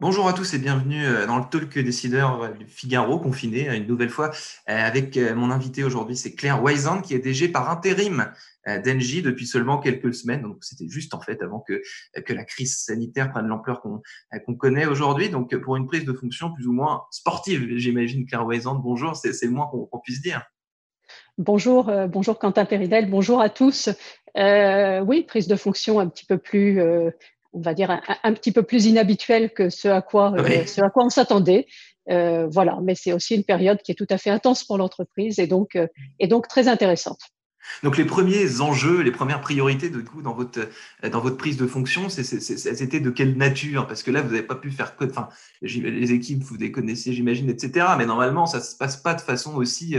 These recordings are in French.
Bonjour à tous et bienvenue euh, dans le Talk Décideur euh, Figaro, confiné euh, une nouvelle fois, avec mon invité aujourd'hui, c'est Claire Wisan, qui est DG par intérim d'Engie depuis seulement quelques semaines. Donc, c'était juste en fait avant que, la crise sanitaire prenne l'ampleur qu'on connaît aujourd'hui. Donc, pour une prise de fonction plus ou moins sportive, j'imagine, Claire Wisan, bonjour, c'est le moins qu'on puisse dire. Bonjour, bonjour Quentin Péridel, bonjour à tous. Euh, oui, prise de fonction un petit peu plus on va dire, un, petit peu plus inhabituel que ce à quoi, euh, ce à quoi on s'attendait. Euh, voilà, mais c'est aussi une période qui est tout à fait intense pour l'entreprise et donc, euh, et donc très intéressante. Donc les premiers enjeux, les premières priorités de coup dans votre dans votre prise de fonction, elles étaient de quelle nature? Parce que là, vous n'avez pas pu faire que, enfin, les équipes, vous les connaissez, j'imagine, etc. Mais normalement, ça se passe pas de façon aussi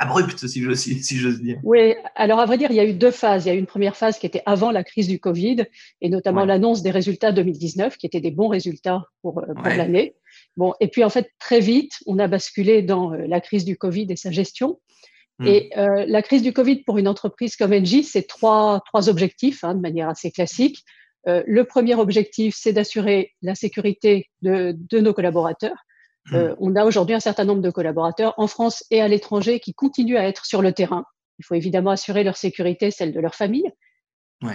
abrupte, si j'ose si, dire. Oui, alors à vrai dire, il y a eu deux phases. Il y a eu une première phase qui était avant la crise du Covid, et notamment l'annonce des résultats 2019, qui étaient des bons résultats pour, euh, l'année. Bon, et puis en fait, très vite, on a basculé dans euh, la crise du Covid et sa gestion. Hmm. Et euh, la crise du Covid pour une entreprise comme Engie, c'est trois, trois objectifs hein, de manière assez classique. Euh, le premier objectif, c'est d'assurer la sécurité de, de nos collaborateurs. Hmm. Euh, on a aujourd'hui un certain nombre de collaborateurs en France et à l'étranger qui continuent à être sur le terrain. Il faut évidemment assurer leur sécurité, celle de leur famille.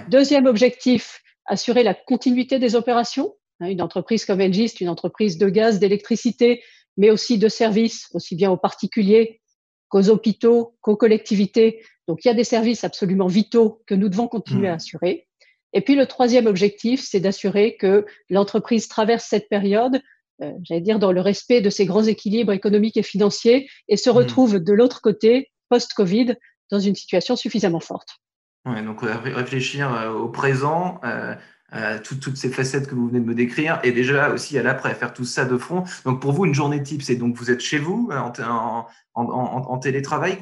Deuxième objectif, assurer la continuité des opérations. Hein, une entreprise comme Engie, c'est une entreprise de gaz, d'électricité, mais aussi de services, aussi bien aux particuliers qu'aux hôpitaux, qu'aux collectivités. Donc il y a des services absolument vitaux que nous devons continuer à hmm. assurer. Et puis le troisième objectif, c'est d'assurer que l'entreprise traverse cette période euh, j'allais dire, dans le respect de ces grands équilibres économiques et financiers et se hmm. retrouve de l'autre côté, post-Covid, dans une situation suffisamment forte. Ouais, donc réfléchir euh, au présent, euh, euh, toutes ces facettes que vous venez de me décrire, et déjà aussi à l'après, faire tout ça de front. Donc pour vous, une journée type, c'est donc vous êtes chez vous en, en, en, en télétravail,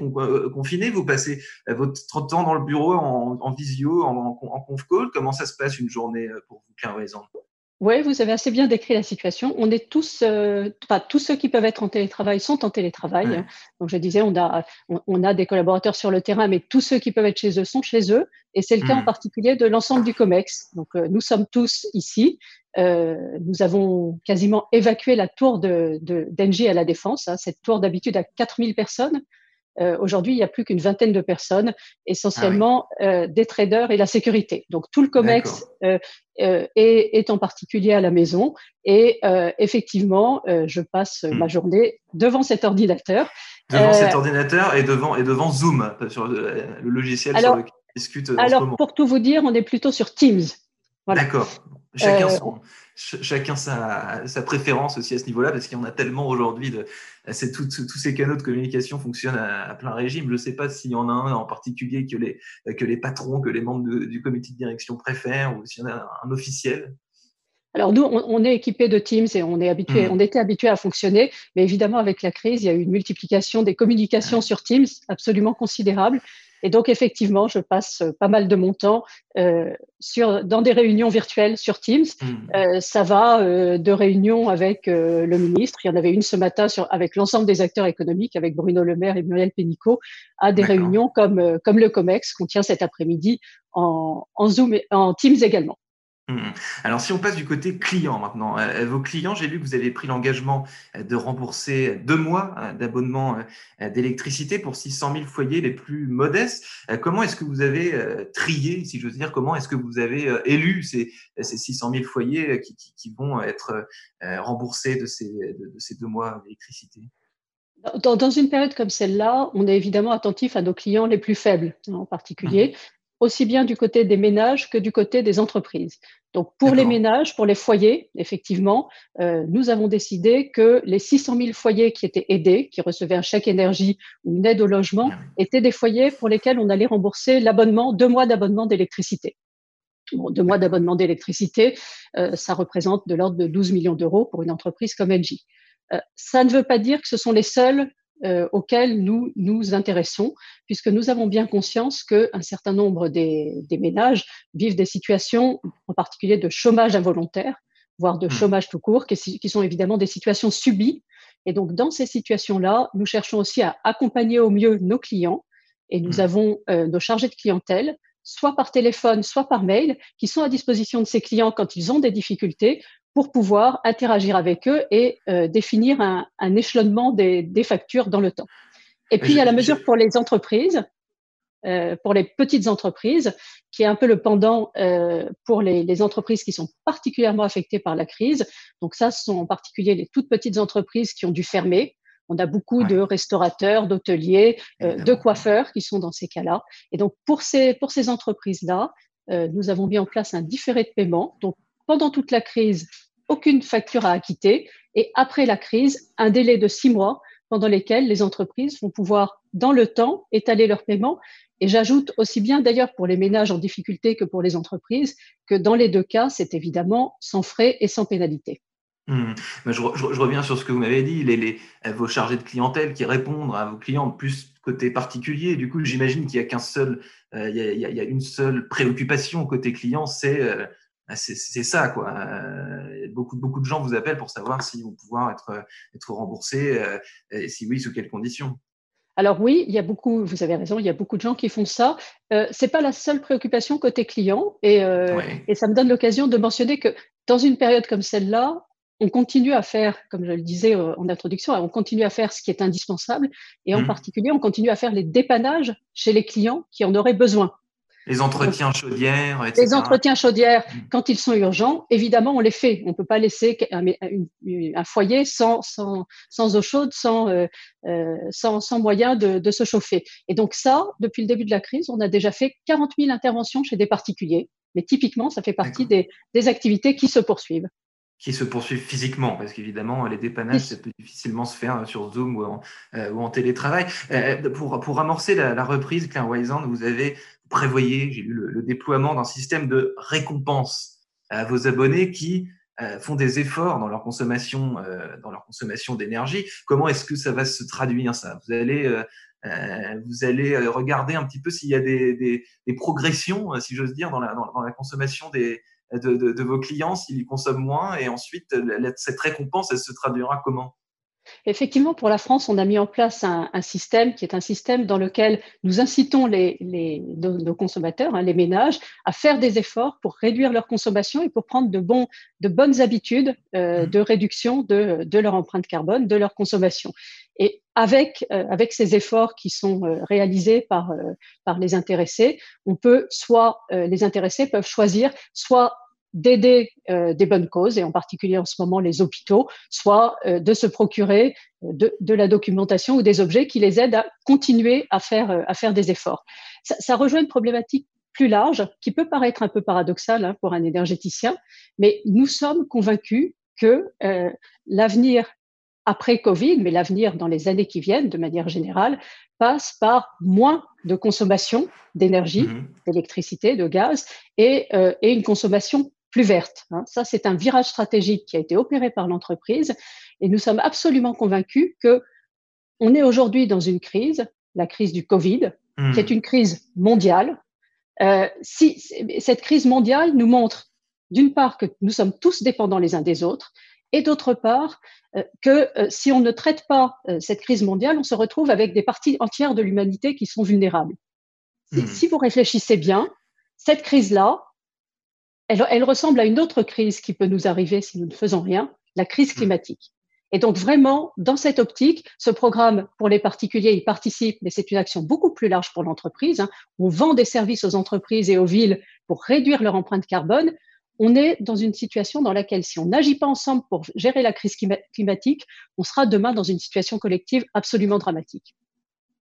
confiné, vous passez votre temps dans le bureau en, visio, en, conf call. Comment ça se passe une journée pour vous, Claire Raison? Oui, vous avez assez bien décrit la situation. On est tous, euh, tous ceux qui peuvent être en télétravail sont en télétravail. Donc, je disais, on a, on, a des collaborateurs sur le terrain, mais tous ceux qui peuvent être chez eux sont chez eux. Et c'est le cas en hmm. particulier de l'ensemble du COMEX. Donc, euh, nous sommes tous ici. Euh, nous avons quasiment évacué la tour de, d'Engie à la Défense, hein, cette tour d'habitude à 4000 personnes. Euh, aujourd'hui, il n'y a plus qu'une vingtaine de personnes, essentiellement ah euh, des traders et la sécurité. Donc tout le COMEX euh, est, est, en particulier à la maison et effectivement, je passe hmm. ma journée devant cet ordinateur. Devant cet ordinateur et devant, et devant Zoom, sur le, logiciel sur lequel on discute. Alors, pour tout vous dire, on est plutôt sur Teams. Voilà. D'accord. Chacun son chacun sa, sa, préférence aussi à ce niveau-là, parce qu'il y en a tellement aujourd'hui. De, tous ces canaux de communication fonctionnent à, plein régime. Je ne sais pas s'il y en a un en particulier que les, que les patrons, que les membres du comité de direction préfèrent, ou s'il y en a un, officiel. Alors nous, on, est équipé de Teams et on est habitué, mmh. on était habitué à fonctionner, mais évidemment avec la crise, il y a eu une multiplication des communications sur Teams absolument considérable. Et donc, effectivement, je passe euh, pas mal de mon temps euh, sur, dans des réunions virtuelles sur Teams. Mmh. Euh, ça va euh, de réunions avec euh, le ministre. Il y en avait une ce matin sur, avec l'ensemble des acteurs économiques, avec Bruno Le Maire et Muriel Pénicaud, à des réunions comme, comme le COMEX qu'on tient cet après-midi en, en Zoom et en Teams également. Mmh. Alors, si on passe du côté client maintenant, euh, euh, vos clients, j'ai lu que vous avez pris l'engagement euh, de rembourser deux mois d'abonnement d'électricité pour 600 000 foyers les plus modestes. Comment est-ce que vous avez trié, si j'ose dire, comment est-ce que vous avez élu ces, ces 600 000 foyers qui, qui, vont être remboursés de ces, de, ces deux mois d'électricité? Dans, dans, une période comme celle-là, on est évidemment attentif à nos clients les plus faibles en particulier. Aussi bien du côté des ménages que du côté des entreprises. Donc pour les ménages, pour les foyers, effectivement, euh, nous avons décidé que les 600 000 foyers qui étaient aidés, qui recevaient un chèque énergie ou une aide au logement, ah étaient des foyers pour lesquels on allait rembourser l'abonnement, deux mois d'abonnement d'électricité. Bon, deux mois d'abonnement d'électricité, euh, ça représente de l'ordre de 12 millions d'euros pour une entreprise comme Engie. Euh, ça ne veut pas dire que ce sont les seuls euh, auxquels nous nous intéressons, puisque nous avons bien conscience qu'un certain nombre des, des, ménages vivent des situations, en particulier de chômage involontaire, voire de mmh. chômage tout court, qui, qui sont évidemment des situations subies. Et donc, dans ces situations-là, nous cherchons aussi à accompagner au mieux nos clients. Et nous mmh. avons euh, nos chargés de clientèle, soit par téléphone, soit par mail, qui sont à disposition de ces clients quand ils ont des difficultés pour pouvoir interagir avec eux et euh, définir un, un échelonnement des, des, factures dans le temps. Et puis, il y a la mesure pour les entreprises, euh, pour les petites entreprises, qui est un peu le pendant euh, pour les, les, entreprises qui sont particulièrement affectées par la crise. Donc ça, ce sont en particulier les toutes petites entreprises qui ont dû fermer. On a beaucoup de restaurateurs, d'hôteliers, de coiffeurs qui sont dans ces cas-là. Et donc pour ces, pour ces entreprises-là, nous avons mis en place un différé de paiement. Donc pendant toute la crise, aucune facture à acquitter. Et après la crise, un délai de six mois pendant lesquels les entreprises vont pouvoir, dans le temps, étaler leurs paiements. Et j'ajoute aussi bien d'ailleurs pour les ménages en difficulté que pour les entreprises, que dans les deux cas, c'est évidemment sans frais et sans pénalité. Mmh. Je, reviens sur ce que vous m'avez dit, les, les, vos chargés de clientèle qui répondent à vos clients plus côté particulier. Du coup, j'imagine qu'il y a qu'un seul, euh, il, y a, une seule préoccupation côté client, c'est euh, ça quoi. Euh, beaucoup beaucoup de gens vous appellent pour savoir s'ils vont pouvoir être être remboursés euh, et si oui sous quelles conditions. Alors oui, il y a beaucoup, vous avez raison, il y a beaucoup de gens qui font ça. Euh, c'est pas la seule préoccupation côté client et, euh, et ça me donne l'occasion de mentionner que dans une période comme celle-là, on continue à faire, comme je le disais en introduction, on continue à faire ce qui est indispensable et en mmh. particulier, on continue à faire les dépannages chez les clients qui en auraient besoin. Les entretiens chaudières, etc. Les entretiens chaudières, quand ils sont urgents, évidemment, on les fait. On ne peut pas laisser un, un, foyer sans, sans, sans, eau chaude, sans, euh, euh, sans, sans moyen de, de, se chauffer. Et donc ça, depuis le début de la crise, on a déjà fait 40 000 interventions chez des particuliers. Mais typiquement, ça fait partie des, des activités qui se poursuivent qui se poursuivent physiquement, parce qu'évidemment, les dépannages, ça peut difficilement se faire sur Zoom ou en, euh, ou en télétravail. Euh, pour, pour amorcer la, la reprise, Claire Wysand, vous avez prévoyez, j'ai lu le, déploiement d'un système de récompense à vos abonnés qui euh, font des efforts dans leur consommation, euh, dans leur consommation d'énergie. Comment est-ce que ça va se traduire ça? Vous allez, euh, vous allez regarder un petit peu s'il y a des, des, des progressions, si j'ose dire, dans la, dans, la consommation des, de, de, de, vos clients s'ils consomment moins, et ensuite cette récompense, elle se traduira comment? Effectivement, pour la France, on a mis en place un, système qui est un système dans lequel nous incitons les, nos, consommateurs, hein, les ménages, à faire des efforts pour réduire leur consommation et pour prendre de, bons, de bonnes habitudes euh, mmh. de réduction de, de, leur empreinte carbone, de leur consommation. Et avec, euh, avec ces efforts qui sont euh, réalisés par, par les intéressés, on peut soit, les intéressés peuvent choisir soit d'aider euh, des bonnes causes, et en particulier en ce moment les hôpitaux, soit euh, de se procurer euh, de, de, la documentation ou des objets qui les aident à continuer à faire, à faire des efforts. Ça, ça, rejoint une problématique plus large qui peut paraître un peu paradoxale hein, pour un énergéticien, mais nous sommes convaincus que l'avenir après Covid, mais l'avenir dans les années qui viennent, de manière générale, passe par moins de consommation d'énergie, mmh d'électricité, de gaz, et, euh, et, une consommation plus verte. Hein. Ça, c'est un virage stratégique qui a été opéré par l'entreprise et nous sommes absolument convaincus que on est aujourd'hui dans une crise, la crise du Covid, qui est hmm. une crise mondiale. Euh, si cette crise mondiale nous montre d'une part que nous sommes tous dépendants les uns des autres et d'autre part euh, que euh, si on ne traite pas euh, cette crise mondiale, on se retrouve avec des parties entières de l'humanité qui sont vulnérables. Hmm. Si vous réfléchissez bien, cette crise-là, elle, ressemble à une autre crise qui peut nous arriver si nous ne faisons rien, la crise mm. climatique. Et donc vraiment, dans cette optique, ce programme pour les particuliers, il participe, mais c'est une action beaucoup plus large pour l'entreprise. Hein. On vend des services aux entreprises et aux villes pour réduire leur empreinte carbone. On est dans une situation dans laquelle, si on n'agit pas ensemble pour gérer la crise climatique, on sera demain dans une situation collective absolument dramatique.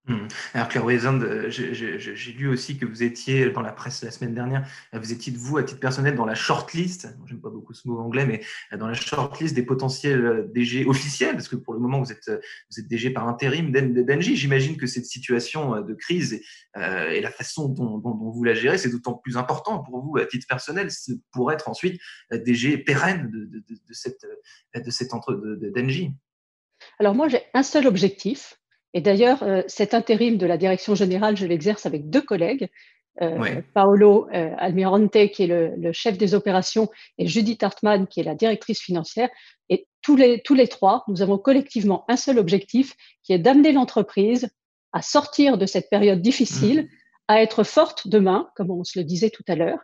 Mmh. Alors Claire Weisand, euh, j'ai lu aussi que vous étiez dans la presse la semaine dernière, euh, vous étiez de vous à titre personnel dans la shortlist, j'aime pas beaucoup ce mot anglais, mais euh, dans la shortlist des potentiels DG officiels, parce que pour le moment vous êtes vous êtes DG par intérim d'Engie. J'imagine que cette situation de crise et, la façon dont, vous la gérez, c'est d'autant plus important pour vous à titre personnel pour être ensuite DG pérenne de, de, de cette de cette entre d'Engie. Alors moi j'ai un seul objectif, et d'ailleurs, euh, cet intérim de la direction générale, je l'exerce avec deux collègues, euh, Paolo euh, Almirante, qui est le, chef des opérations, et Judith Hartmann, qui est la directrice financière. Et tous les, tous les trois, nous avons collectivement un seul objectif, qui est d'amener l'entreprise à sortir de cette période difficile, mmh. à être forte demain, comme on se le disait tout à l'heure.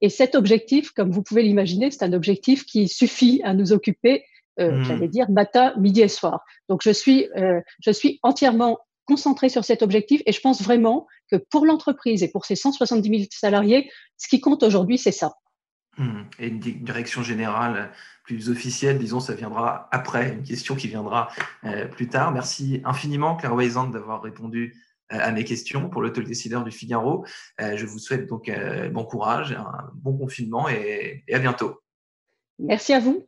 et cet objectif, comme vous pouvez l'imaginer, c'est un objectif qui suffit à nous occuper mmh. j'allais dire matin, midi et soir. Donc je suis, euh, je suis entièrement concentrée sur cet objectif et je pense vraiment que pour l'entreprise et pour ses 170 000 salariés, ce qui compte aujourd'hui, c'est ça. Mmh. Et une direction générale plus officielle, disons, ça viendra après, une question qui viendra euh, plus tard. Merci infiniment, Claire Weisand, d'avoir répondu à mes questions pour le talk décideur du Figaro. je vous souhaite donc bon courage, un bon confinement et à bientôt. Merci à vous.